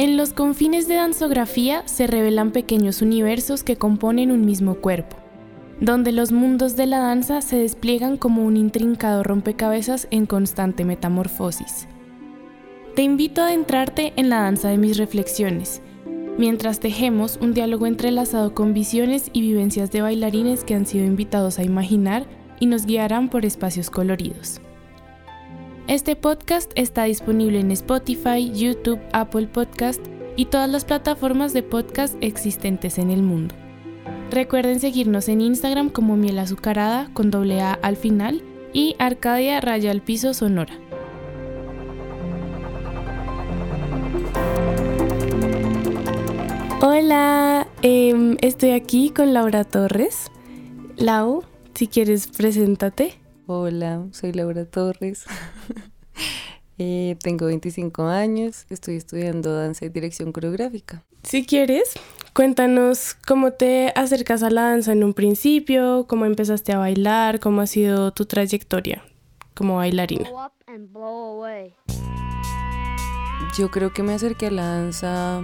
En los confines de danzografía se revelan pequeños universos que componen un mismo cuerpo, donde los mundos de la danza se despliegan como un intrincado rompecabezas en constante metamorfosis. Te invito a adentrarte en la danza de mis reflexiones, mientras tejemos un diálogo entrelazado con visiones y vivencias de bailarines que han sido invitados a imaginar y nos guiarán por espacios coloridos. Este podcast está disponible en Spotify, YouTube, Apple Podcast y todas las plataformas de podcast existentes en el mundo. Recuerden seguirnos en Instagram como Miel Azucarada con doble A al final y Arcadia Raya al Piso Sonora. Hola, em, estoy aquí con Laura Torres. Lau, si quieres, preséntate. Hola, soy Laura Torres. Eh, tengo 25 años, estoy estudiando danza y dirección coreográfica. Si quieres, cuéntanos cómo te acercas a la danza en un principio, cómo empezaste a bailar, cómo ha sido tu trayectoria como bailarina. Yo creo que me acerqué a la danza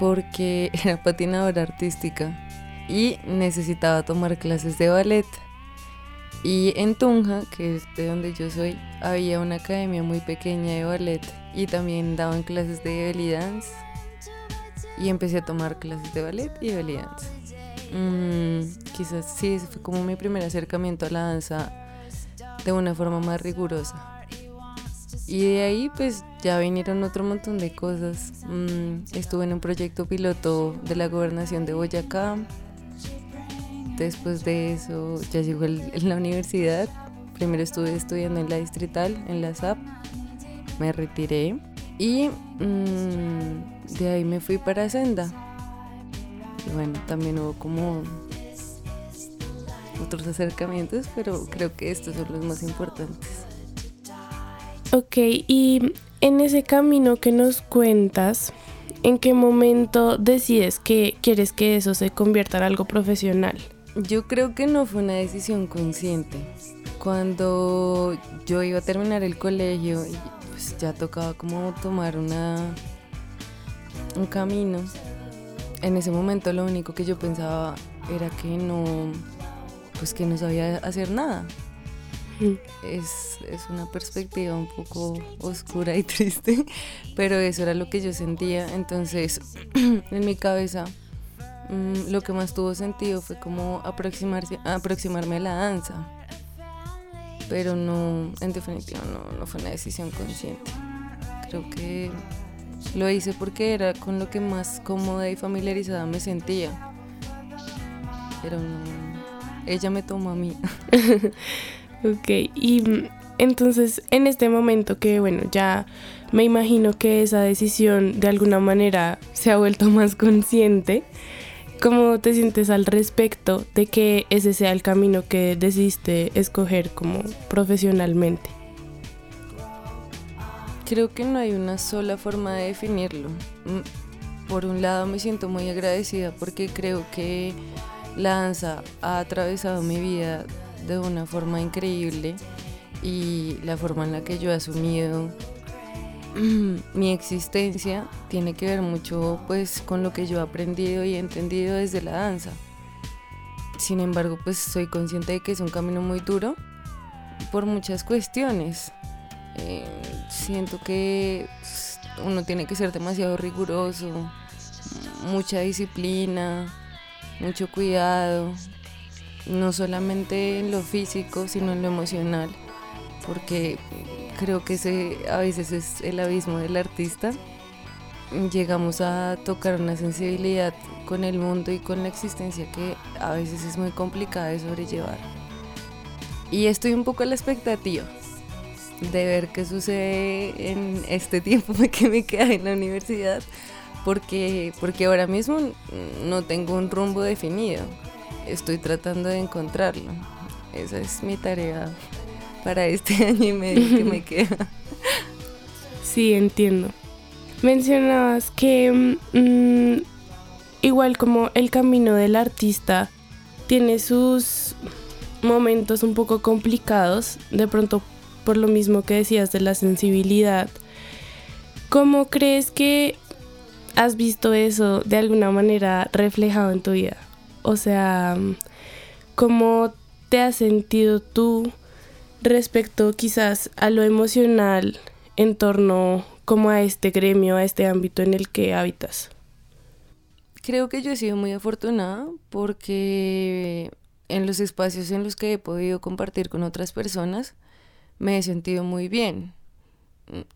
porque era patinadora artística y necesitaba tomar clases de ballet. Y en Tunja, que es de donde yo soy, había una academia muy pequeña de ballet y también daban clases de belly dance. Y empecé a tomar clases de ballet y belly dance. Mm, quizás sí, ese fue como mi primer acercamiento a la danza de una forma más rigurosa. Y de ahí pues ya vinieron otro montón de cosas. Mm, estuve en un proyecto piloto de la gobernación de Boyacá Después de eso ya llegó en la universidad. Primero estuve estudiando en la distrital, en la SAP. Me retiré y mm, de ahí me fui para Senda. Y bueno, también hubo como otros acercamientos, pero creo que estos son los más importantes. Ok, y en ese camino que nos cuentas, ¿en qué momento decides que quieres que eso se convierta en algo profesional? Yo creo que no fue una decisión consciente. Cuando yo iba a terminar el colegio, pues ya tocaba como tomar una un camino. En ese momento lo único que yo pensaba era que no pues que no sabía hacer nada. Mm. Es, es, una perspectiva un poco oscura y triste, pero eso era lo que yo sentía. Entonces, en mi cabeza Mm, lo que más tuvo sentido fue como aproximarse, aproximarme a la danza. Pero no, en definitiva, no, no fue una decisión consciente. Creo que lo hice porque era con lo que más cómoda y familiarizada me sentía. Pero no, ella me tomó a mí. ok, y mm, entonces en este momento que, bueno, ya me imagino que esa decisión de alguna manera se ha vuelto más consciente. ¿Cómo te sientes al respecto de que ese sea el camino que decidiste escoger como profesionalmente? Creo que no hay una sola forma de definirlo. Mm, por un lado me siento muy agradecida porque creo que la danza ha atravesado mi vida de una forma increíble y la forma en la que yo he asumido mi existencia tiene que ver mucho pues con lo que yo he aprendido y entendido desde la danza. Sin embargo, pues soy consciente de que es un camino muy duro por muchas cuestiones. Eh, siento que uno tiene que ser demasiado riguroso, mucha disciplina, mucho cuidado, no solamente en lo físico, sino en lo emocional, porque creo que ese a veces es el abismo del artista. Llegamos a tocar una sensibilidad con el mundo y con la existencia que a veces es muy complicada de sobrellevar. Y estoy un poco a la expectativa de ver qué sucede en este tiempo que me queda en la universidad, porque, porque ahora mismo no tengo un rumbo definido. Estoy tratando de encontrarlo. Esa es mi tarea para este año y medio que me queda. Sí, entiendo. Mencionabas que mm, igual como el camino del artista tiene sus momentos un poco complicados, de pronto por lo mismo que decías de la sensibilidad. ¿Cómo crees que has visto eso de alguna manera reflejado en tu vida. O sea, ¿cómo te has sentido tú respecto quizás a lo emocional en torno como a este gremio, a este ámbito en el que habitas? Creo que yo he sido muy afortunada porque en los espacios en los que he podido compartir con otras personas me he sentido muy bien.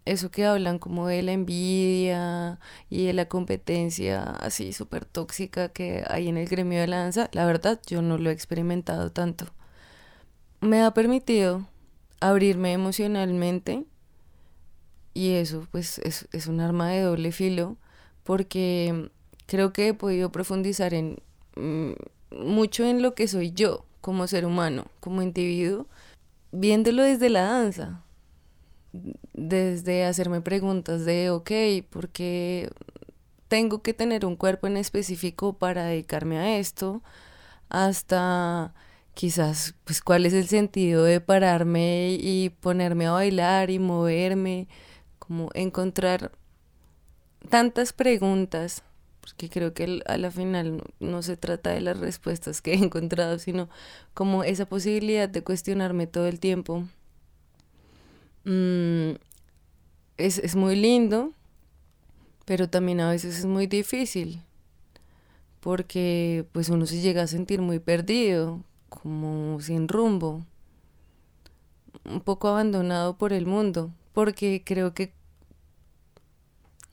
Eso que hablan como de la envidia y de la competencia así súper tóxica que hay en el gremio de la danza, la verdad yo no lo he experimentado tanto. Me ha permitido abrirme emocionalmente y eso pues es, es un arma de doble filo porque creo que he podido profundizar en mm, mucho en lo que soy yo como ser humano, como individuo, viéndolo desde la danza, desde hacerme preguntas de, ok, ¿por qué tengo que tener un cuerpo en específico para dedicarme a esto? Hasta quizás, pues, cuál es el sentido de pararme y ponerme a bailar y moverme, como encontrar tantas preguntas porque creo que a la final no, se trata de las respuestas que he encontrado, sino como esa posibilidad de cuestionarme todo el tiempo. Mm, es, es muy lindo, pero también a veces es muy difícil, porque pues uno se llega a sentir muy perdido, como sin rumbo, un poco abandonado por el mundo, porque creo que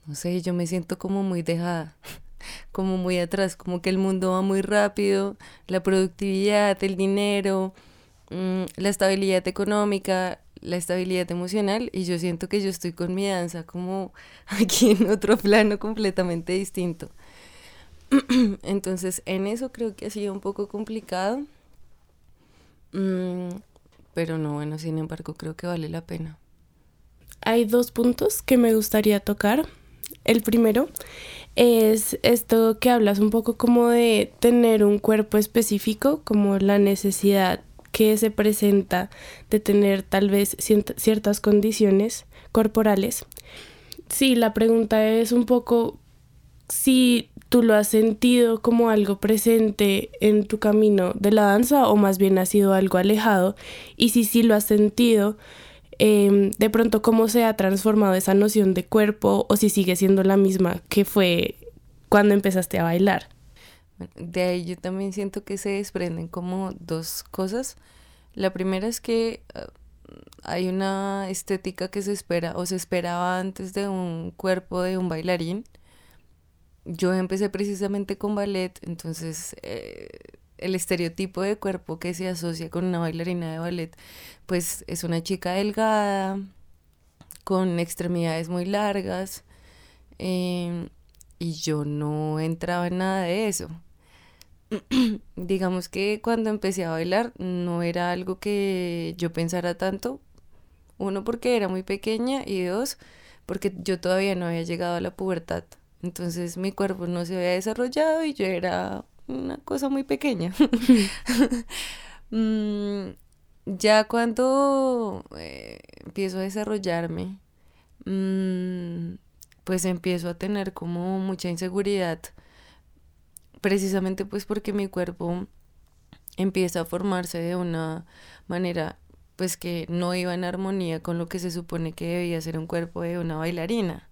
no sé, yo me siento como muy dejada. como muy atrás, como que el mundo va muy rápido, la productividad, el dinero, mm, la estabilidad económica, la estabilidad emocional y yo siento que yo estoy con mi danza como aquí en otro plano completamente distinto. Entonces en eso creo que ha sido un poco complicado, mm, pero no, bueno, sin embargo creo que vale la pena. Hay dos puntos que me gustaría tocar. El primero es esto que hablas un poco como de tener un cuerpo específico, como la necesidad que se presenta de tener tal vez ciertas condiciones corporales. Sí, la pregunta es un poco si tú lo has sentido como algo presente en tu camino de la danza o más bien ha sido algo alejado y si sí lo has sentido, Em, de pronto cómo se ha transformado esa noción de cuerpo o si sigue siendo la misma que fue cuando empezaste a bailar. De ahí yo también siento que se desprenden como dos cosas. La primera es que ah, hay una estética que se espera o se esperaba antes de un cuerpo de un bailarín. Yo empecé precisamente con ballet, entonces eh, el estereotipo de cuerpo que se asocia con una bailarina de ballet, pues es una chica delgada, con extremidades muy largas, em, y yo no entraba en nada de eso. Digamos que cuando empecé a bailar no era algo que yo pensara tanto, uno porque era muy pequeña y dos porque yo todavía no había llegado a la pubertad. Entonces mi cuerpo no se había desarrollado y yo era una cosa muy pequeña. Mm, ya cuando eh, empiezo a desarrollarme, mm, pues empiezo a tener como mucha inseguridad, precisamente pues porque mi cuerpo empieza a formarse de una manera pues que no iba en armonía con lo que se supone que debía ser un cuerpo de una bailarina.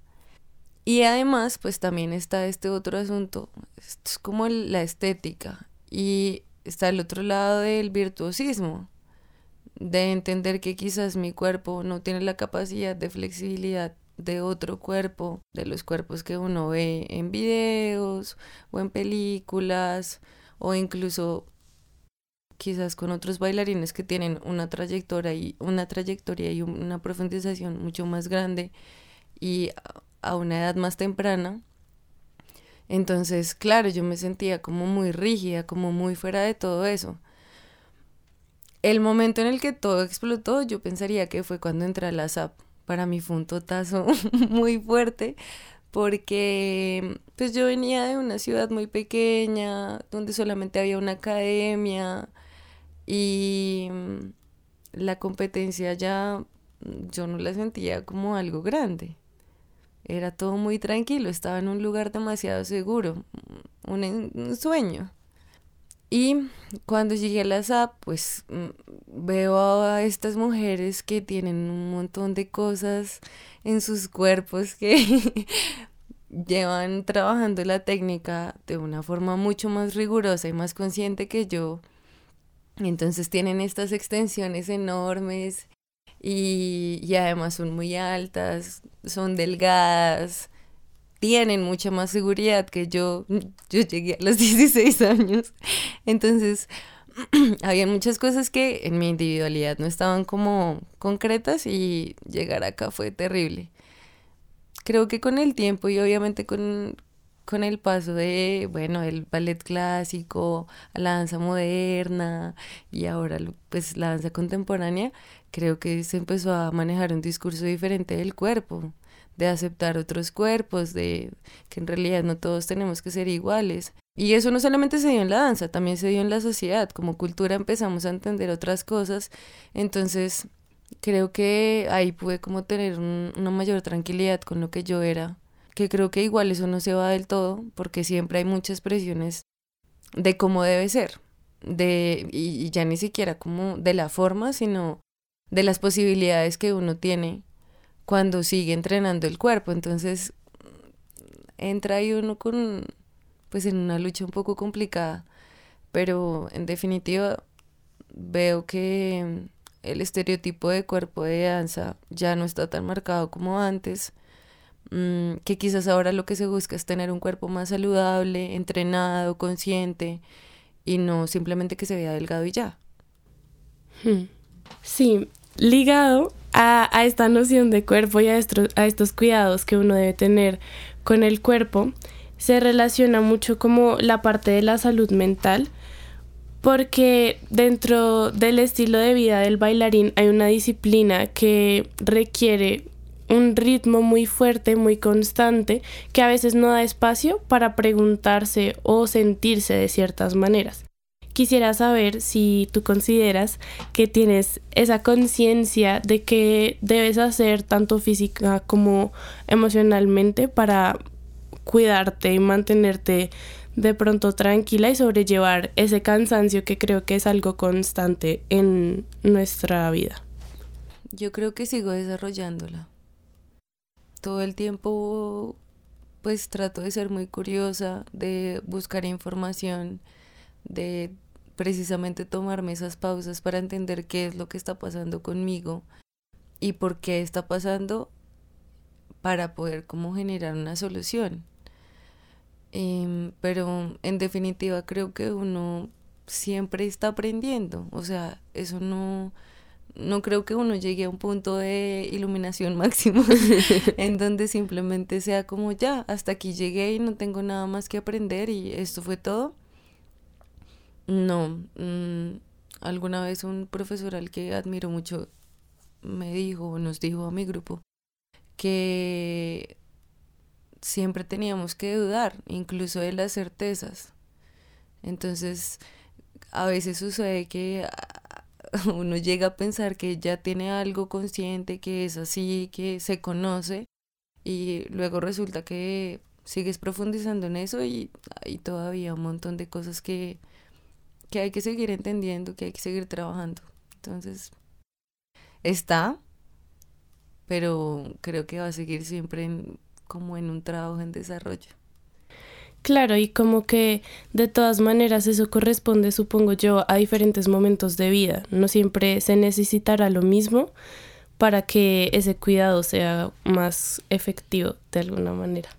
Y además, pues también está este otro asunto, es como la estética y está el otro lado del virtuosismo, de entender que quizás mi cuerpo no tiene la capacidad de flexibilidad de otro cuerpo, de los cuerpos que uno ve en videos o en películas o incluso quizás con otros bailarines que tienen una trayectoria y una trayectoria y una profundización mucho más grande y a una edad más temprana. Entonces, claro, yo me sentía como muy rígida, como muy fuera de todo eso. El momento en el que todo explotó, yo pensaría que fue cuando entré a la SAP. Para mí fue un totazo muy fuerte porque pues yo venía de una ciudad muy pequeña, donde solamente había una academia y la competencia ya yo no la sentía como algo grande era todo muy tranquilo, estaba en un lugar demasiado seguro, un, sueño. Y cuando llegué a la SAP, pues mm, veo a estas mujeres que tienen un montón de cosas en sus cuerpos que llevan trabajando la técnica de una forma mucho más rigurosa y más consciente que yo. Entonces tienen estas extensiones enormes y, además son muy altas, son delgadas, tienen mucha más seguridad que yo. Yo llegué a los 16 años. Entonces, había muchas cosas que en mi individualidad no estaban como concretas y llegar acá fue terrible. Creo que con el tiempo y obviamente con, con el paso de, bueno, el ballet clásico a la danza moderna y ahora pues la danza contemporánea, creo que se empezó a manejar un discurso diferente del cuerpo, de aceptar otros cuerpos, de que en realidad no todos tenemos que ser iguales. Y eso no solamente se dio en la danza, también se dio en la sociedad. Como cultura empezamos a entender otras cosas. Entonces, creo que ahí pude como tener una mayor tranquilidad con lo que yo era que creo que igual eso no se va del todo, porque siempre hay muchas presiones de cómo debe ser, de, y, ya ni siquiera como de la forma, sino de las posibilidades que uno tiene cuando sigue entrenando el cuerpo. Entonces, entra ahí uno con, pues en una lucha un poco complicada, pero en definitiva veo que el estereotipo de cuerpo de danza ya no está tan marcado como antes Mm, que quizás ahora lo que se busca es tener un cuerpo más saludable, entrenado, consciente y no simplemente que se vea delgado y ya. Hmm. Sí, ligado a, esta noción de cuerpo y a estos cuidados que uno debe tener con el cuerpo, se relaciona mucho como la parte de la salud mental, porque dentro del estilo de vida del bailarín hay una disciplina que requiere un ritmo muy fuerte, muy constante, que a veces no da espacio para preguntarse o sentirse de ciertas maneras. Quisiera saber si tú consideras que tienes esa conciencia de que debes hacer tanto física como emocionalmente para cuidarte y mantenerte de pronto tranquila y sobrellevar ese cansancio que creo que es algo constante en nuestra vida. Yo creo que sigo desarrollándola todo el tiempo pues trato de ser muy curiosa, de buscar información, de precisamente tomarme esas pausas para entender qué es lo que está pasando conmigo y por qué está pasando para poder como generar una solución. Em, pero en definitiva creo que uno siempre está aprendiendo, o sea, eso no, no creo que uno llegue a un punto de iluminación máximo en donde simplemente sea como ya, hasta aquí llegué y no tengo nada más que aprender y esto fue todo. No, mm, alguna vez un profesor al que admiro mucho me dijo nos dijo a mi grupo que siempre teníamos que dudar, incluso de las certezas. Entonces, a veces sucede que uno llega a pensar que ya tiene algo consciente, que es así, que se conoce, y luego resulta que sigues profundizando en eso y hay todavía un montón de cosas que, que hay que seguir entendiendo, que hay que seguir trabajando. Entonces, está, pero creo que va a seguir siempre como en un trabajo en desarrollo. Claro, y como que de todas maneras eso corresponde, supongo yo, a diferentes momentos de vida. No siempre se necesitará lo mismo para que ese cuidado sea más efectivo de alguna manera.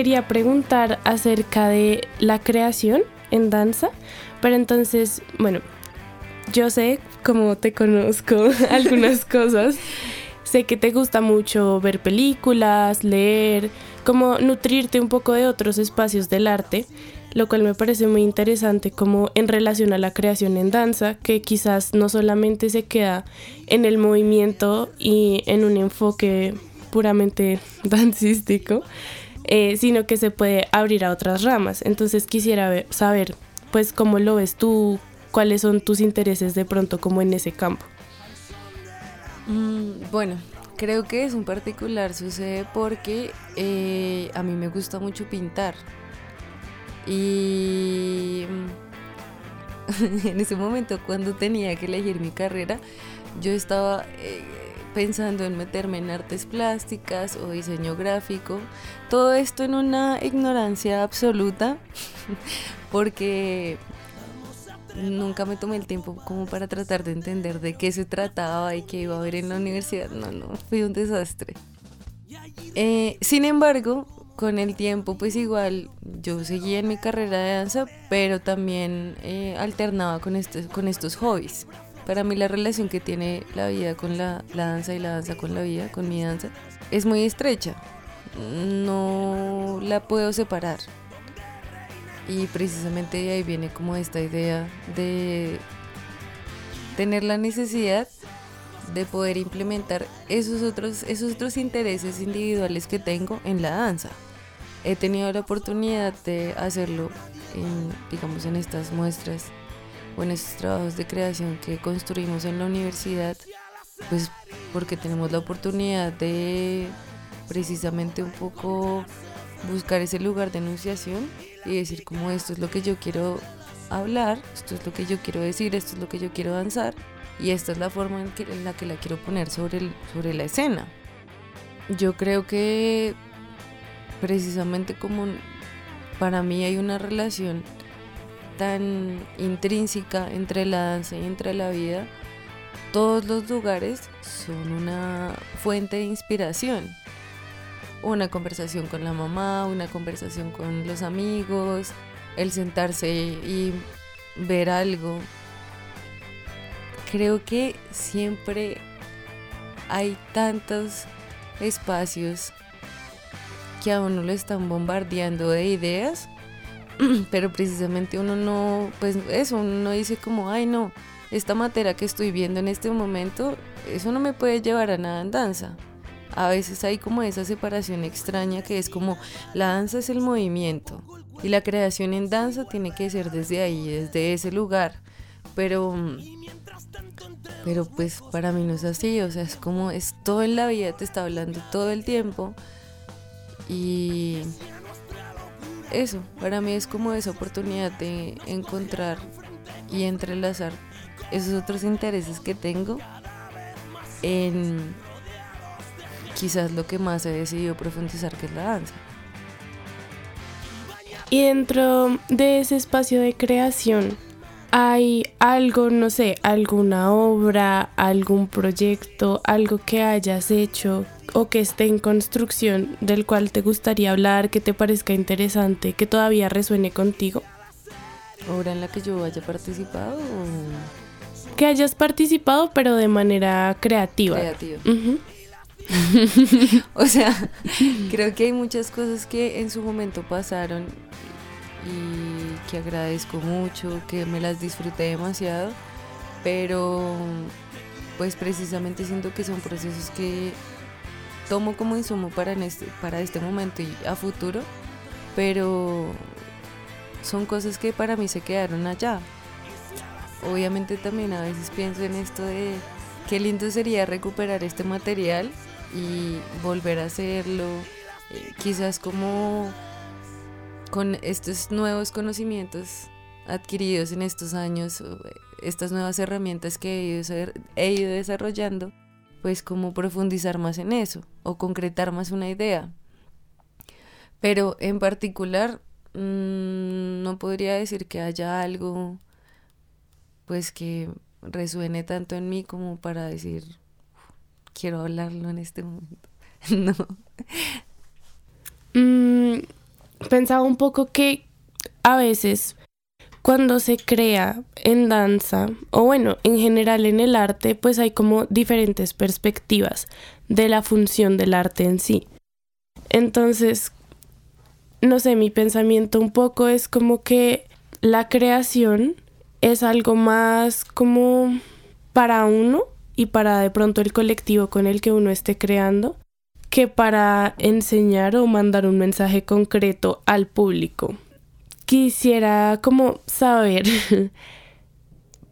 Quería preguntar acerca de la creación en danza, pero entonces, bueno, yo sé, como te conozco algunas cosas, sé que te gusta mucho ver películas, leer, como nutrirte un poco de otros espacios del arte. lo cual me parece muy interesante como en relación a la creación en danza, que quizás no solamente se queda en el movimiento y en un enfoque puramente dancístico, eh, sino que se puede abrir a otras ramas. Entonces quisiera saber, pues, cómo lo ves tú, cuáles son tus intereses de pronto como en ese campo. Mm, bueno, creo que es un particular sucede porque eh, a mí me gusta mucho pintar. Y en ese momento cuando tenía que elegir mi carrera, yo estaba eh, pensando en meterme en artes plásticas o diseño gráfico. Todo esto en una ignorancia absoluta, porque nunca me tomé el tiempo como para tratar de entender de qué se trataba y qué iba a haber en la universidad. No, no, fue un desastre. Eh, sin embargo, con el tiempo, pues igual yo seguía en mi carrera de danza, pero también eh, alternaba con, estos, con estos hobbies. Para mí la relación que tiene la vida con la, la danza y la danza con la vida, con mi danza, es muy estrecha. No la puedo separar. Y precisamente de ahí viene como esta idea de tener la necesidad de poder implementar esos otros, esos otros intereses individuales que tengo en la danza. He tenido la oportunidad de hacerlo en, digamos, en estas muestras o en estos trabajos de creación que construimos en la universidad, pues porque tenemos la oportunidad de precisamente un poco buscar ese lugar de enunciación y decir como esto es lo que yo quiero hablar, esto es lo que yo quiero decir, esto es lo que yo quiero danzar y esta es la forma en, que, en la que la quiero poner sobre, el, sobre la escena. Yo creo que precisamente como para mí hay una relación tan intrínseca entre la danza y entre la vida, todos los lugares son una fuente de inspiración una conversación con la mamá, una conversación con los amigos, el sentarse y ver algo. Creo que siempre hay tantos espacios que a uno lo están bombardeando de ideas, pero precisamente uno no, pues eso, uno dice como, ay no, esta materia que estoy viendo en este momento, eso no me puede llevar a nada en danza a veces hay como esa separación extraña que es como la danza es el movimiento y la creación en danza tiene que ser desde ahí, desde ese lugar. Pero pero pues para mí no es así, o sea, es como es todo en la vida, te está hablando todo el tiempo. Y eso, para mí es como esa oportunidad de encontrar y entrelazar esos otros intereses que tengo en quizás lo que más he decidido profundizar que es la danza. Y dentro de ese espacio de creación, ¿hay algo, no sé, alguna obra, algún proyecto, algo que hayas hecho o que esté en construcción del cual te gustaría hablar, que te parezca interesante, que todavía resuene contigo? ¿Obra en la que yo haya participado? Que hayas participado pero de manera creativa. Creativa. o sea, creo que hay muchas cosas que en su momento pasaron y que agradezco mucho, que me las disfruté demasiado, pero pues precisamente siento que son procesos que tomo como insumo para, este, para este momento y a futuro, pero son cosas que para mí se quedaron allá. Obviamente también a veces pienso en esto de qué lindo sería recuperar este material y volver a hacerlo, eh, quizás como con estos nuevos conocimientos adquiridos en estos años, estas nuevas herramientas que he ido desarrollando, pues como profundizar más en eso o concretar más una idea. Pero en particular mm, no podría decir que haya algo pues que resuene tanto en mí como para decir quiero hablarlo en este momento. no. Mm, pensaba un poco que a veces cuando se crea en danza o bueno, en general en el arte, pues hay como diferentes perspectivas de la función del arte en sí. Entonces, no sé, mi pensamiento un poco es como que la creación es algo más como para uno y para de pronto el colectivo con el que uno esté creando que para enseñar o mandar un mensaje concreto al público. Quisiera como saber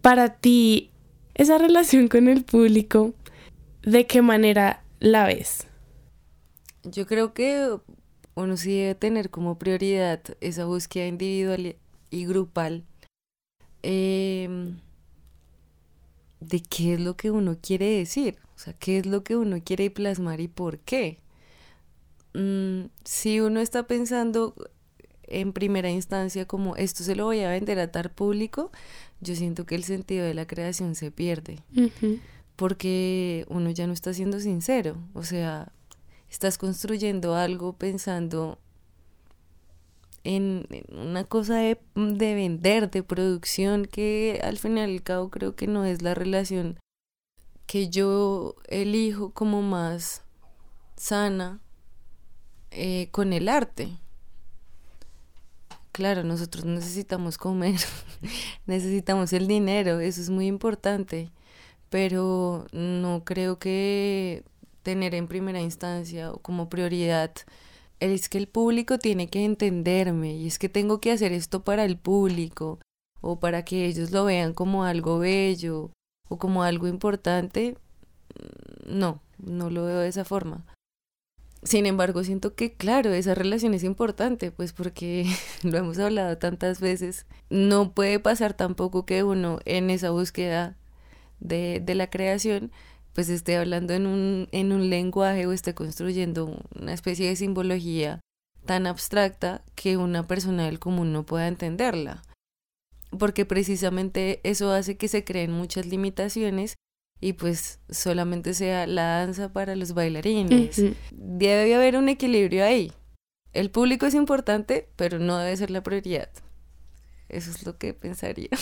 para ti esa relación con el público, ¿de qué manera la ves? Yo creo que uno sí debe tener como prioridad esa búsqueda individual y grupal em, de qué es lo que uno quiere decir, o sea, qué es lo que uno quiere plasmar y por qué. Mm, si uno está pensando en primera instancia como esto se lo voy a vender a tal público, yo siento que el sentido de la creación se pierde. Porque uno ya no está siendo sincero. O sea, estás construyendo algo pensando en, una cosa de, de, vender, de producción, que al final y al cabo creo que no es la relación que yo elijo como más sana eh, con el arte. Claro, nosotros necesitamos comer, necesitamos el dinero, eso es muy importante, pero no creo que tener en primera instancia o como prioridad es que el público tiene que entenderme y es que tengo que hacer esto para el público o para que ellos lo vean como algo bello o como algo importante. No, no lo veo de esa forma. Sin embargo, siento que, claro, esa relación es importante, pues porque lo hemos hablado tantas veces. No puede pasar tampoco que uno en esa búsqueda de, de la creación pues esté hablando en un, en un lenguaje o esté construyendo una especie de simbología tan abstracta que una persona del común no pueda entenderla. Porque precisamente eso hace que se creen muchas limitaciones y pues solamente sea la danza para los bailarines. Debe haber un equilibrio ahí. El público es importante, pero no debe ser la prioridad. Eso es lo que pensaría.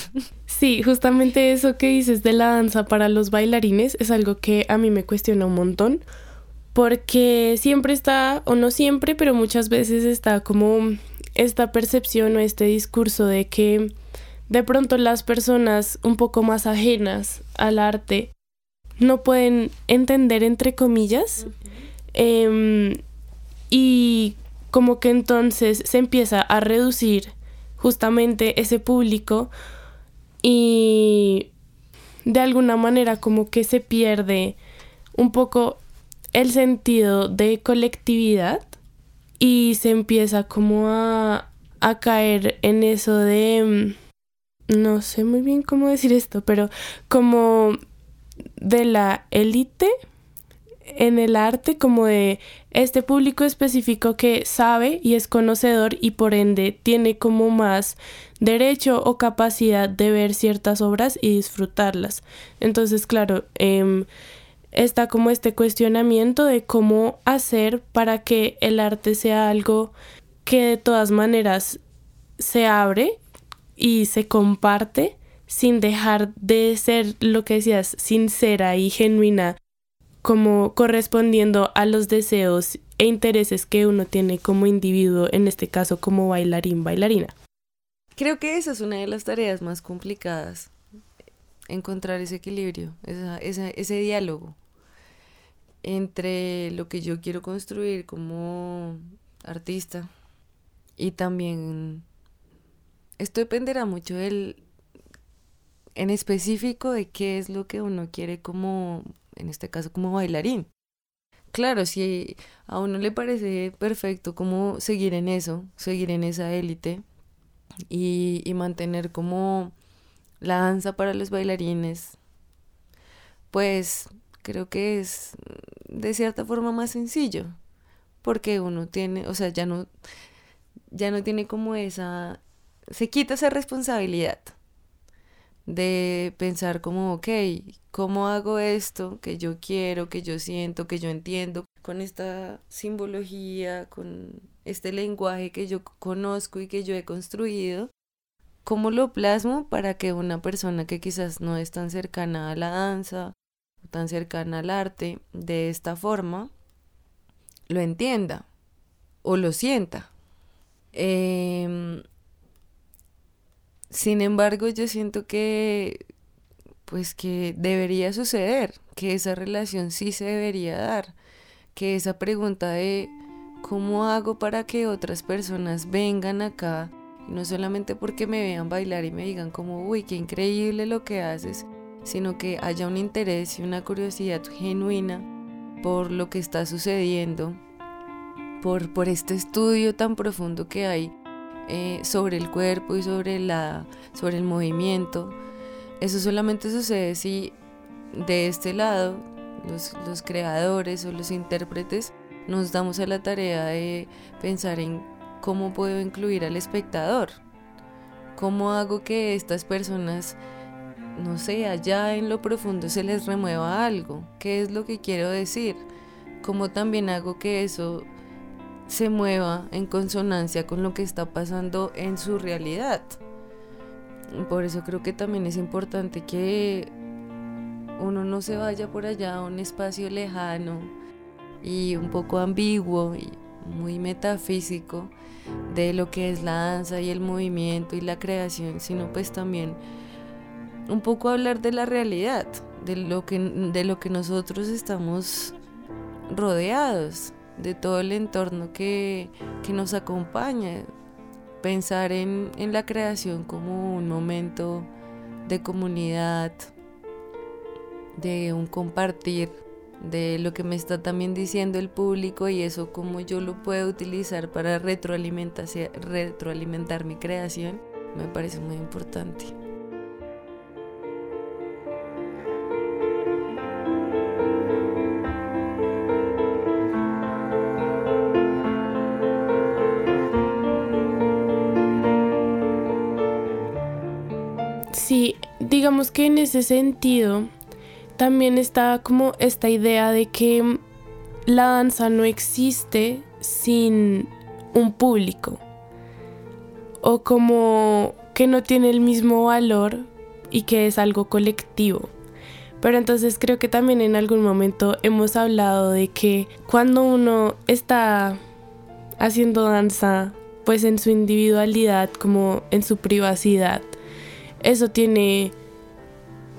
Sí, justamente eso que dices de la danza para los bailarines es algo que a mí me cuestiona un montón, porque siempre está, o no siempre, pero muchas veces está como esta percepción o este discurso de que de pronto las personas un poco más ajenas al arte no pueden entender entre comillas em, y como que entonces se empieza a reducir justamente ese público y de alguna manera como que se pierde un poco el sentido de colectividad y se empieza como a, a caer en eso de no sé muy bien cómo decir esto, pero como de la élite en el arte como de este público específico que sabe y es conocedor y por ende tiene como más derecho o capacidad de ver ciertas obras y disfrutarlas. Entonces, claro, em, está como este cuestionamiento de cómo hacer para que el arte sea algo que de todas maneras se abre y se comparte sin dejar de ser lo que decías, sincera y genuina, como correspondiendo a los deseos e intereses que uno tiene como individuo, en este caso como bailarín, bailarina. Creo que esa es una de las tareas más complicadas, encontrar ese equilibrio, ese diálogo entre lo que yo quiero construir como artista y también esto dependerá mucho del en específico de qué es lo que uno quiere como, en este caso, como bailarín. Claro, si a uno le parece perfecto como seguir en eso, seguir en esa élite y, y mantener como la danza para los bailarines, pues creo que es de cierta forma más sencillo, porque uno tiene, o sea, ya no, ya no tiene como esa, se quita esa responsabilidad de pensar como, ok, ¿cómo hago esto que yo quiero, que yo siento, que yo entiendo con esta simbología, con este lenguaje que yo conozco y que yo he construido? ¿Cómo lo plasmo para que una persona que quizás no es tan cercana a la danza, o tan cercana al arte, de esta forma, lo entienda o lo sienta? Em, sin embargo, yo siento que pues que debería suceder, que esa relación sí se debería dar, que esa pregunta de cómo hago para que otras personas vengan acá, no solamente porque me vean bailar y me digan como, uy, qué increíble lo que haces, sino que haya un interés y una curiosidad genuina por lo que está sucediendo, por, por este estudio tan profundo que hay eh, sobre el cuerpo y sobre, la, sobre el movimiento. Eso solamente sucede si de este lado los, creadores o los intérpretes nos damos a la tarea de pensar en cómo puedo incluir al espectador, cómo hago que estas personas, no sé, allá en lo profundo se les remueva algo, qué es lo que quiero decir, cómo también hago que eso se mueva en consonancia con lo que está pasando en su realidad. Por eso creo que también es importante que uno no se vaya por allá a un espacio lejano y un poco ambiguo y muy metafísico de lo que es la danza y el movimiento y la creación, sino pues también un poco hablar de la realidad, de lo que, de lo que nosotros estamos rodeados, de todo el entorno que, que nos acompaña, pensar en, la creación como un momento de comunidad, de un compartir, de lo que me está también diciendo el público y eso como yo lo puedo utilizar para retroalimentar mi creación, me parece muy importante. Que en ese sentido también está como esta idea de que la danza no existe sin un público o como que no tiene el mismo valor y que es algo colectivo. Pero entonces creo que también en algún momento hemos hablado de que cuando uno está haciendo danza, pues en su individualidad, como en su privacidad, eso tiene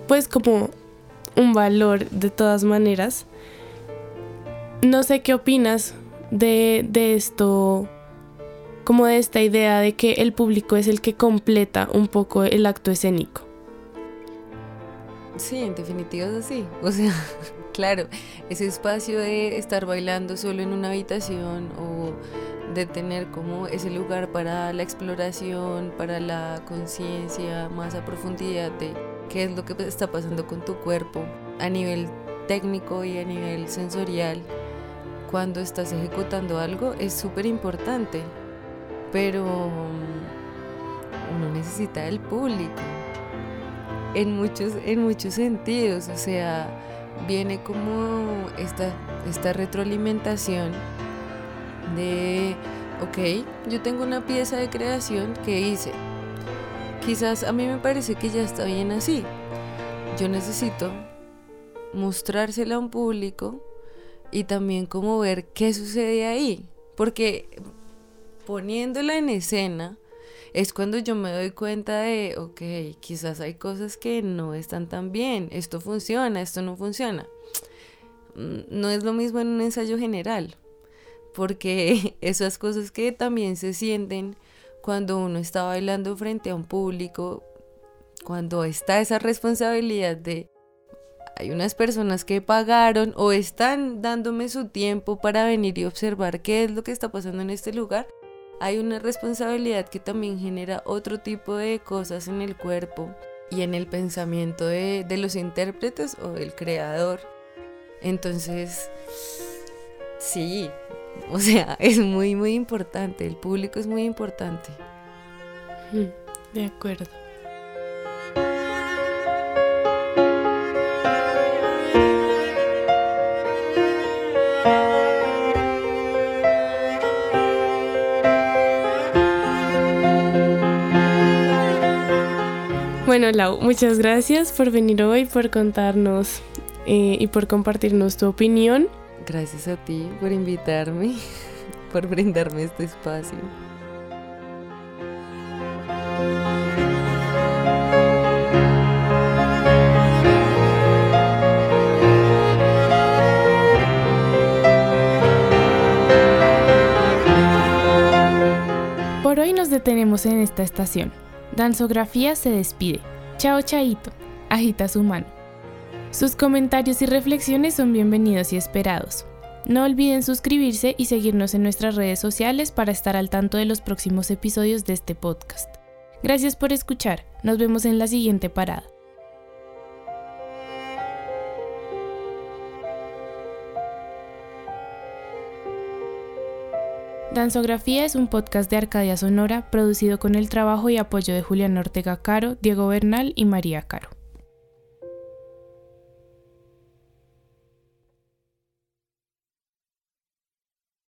pues como un valor de todas maneras. No sé qué opinas de, de esto, como de esta idea de que el público es el que completa un poco el acto escénico. Sí, en definitiva es así. O sea, claro, ese espacio de estar bailando solo en una habitación o de tener como ese lugar para la exploración, para la conciencia más a profundidad de qué es lo que está pasando con tu cuerpo a nivel técnico y a nivel sensorial cuando estás ejecutando algo es súper importante, pero mm, uno necesita el público en muchos, en muchos sentidos, o sea, viene como esta, esta retroalimentación de, ok, yo tengo una pieza de creación que hice, quizás a mí me parece que ya está bien así. Yo necesito mostrársela a un público y también como ver qué sucede ahí. Porque poniéndola en escena es cuando yo me doy cuenta de, ok, quizás hay cosas que no están tan bien, esto funciona, esto no funciona. Mm, no es lo mismo en un ensayo general, porque esas cosas que también se sienten cuando uno está bailando frente a un público, cuando está esa responsabilidad de hay unas personas que pagaron o están dándome su tiempo para venir y observar qué es lo que está pasando en este lugar, hay una responsabilidad que también genera otro tipo de cosas en el cuerpo y en el pensamiento de, de los intérpretes o del creador. Entonces, sí, O sea, es muy, muy importante. El público es muy importante. Mm, de acuerdo. Bueno, Lau, muchas gracias por venir hoy, por contarnos eh, y por compartirnos tu opinión. Gracias a ti por invitarme, por brindarme este espacio. Por hoy nos detenemos en esta estación. Danzografía se despide. Chao Chaito. Agita su mano. Sus comentarios y reflexiones son bienvenidos y esperados. No olviden suscribirse y seguirnos en nuestras redes sociales para estar al tanto de los próximos episodios de este podcast. Gracias por escuchar. Nos vemos en la siguiente parada. Danzografía es un podcast de Arcadia Sonora producido con el trabajo y apoyo de Julián Ortega Caro, Diego Bernal y María Caro.